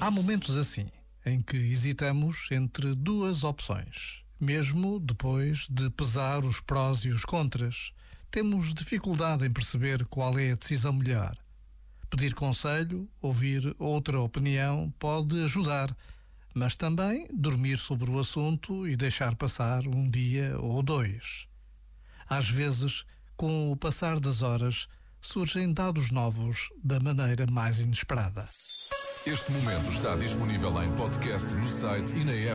Há momentos assim, em que hesitamos entre duas opções. Mesmo depois de pesar os prós e os contras, temos dificuldade em perceber qual é a decisão melhor. Pedir conselho, ouvir outra opinião pode ajudar, mas também dormir sobre o assunto e deixar passar um dia ou dois. Às vezes, com o passar das horas, surgem dados novos da maneira mais inesperada. Este momento está disponível em podcast no site e na app.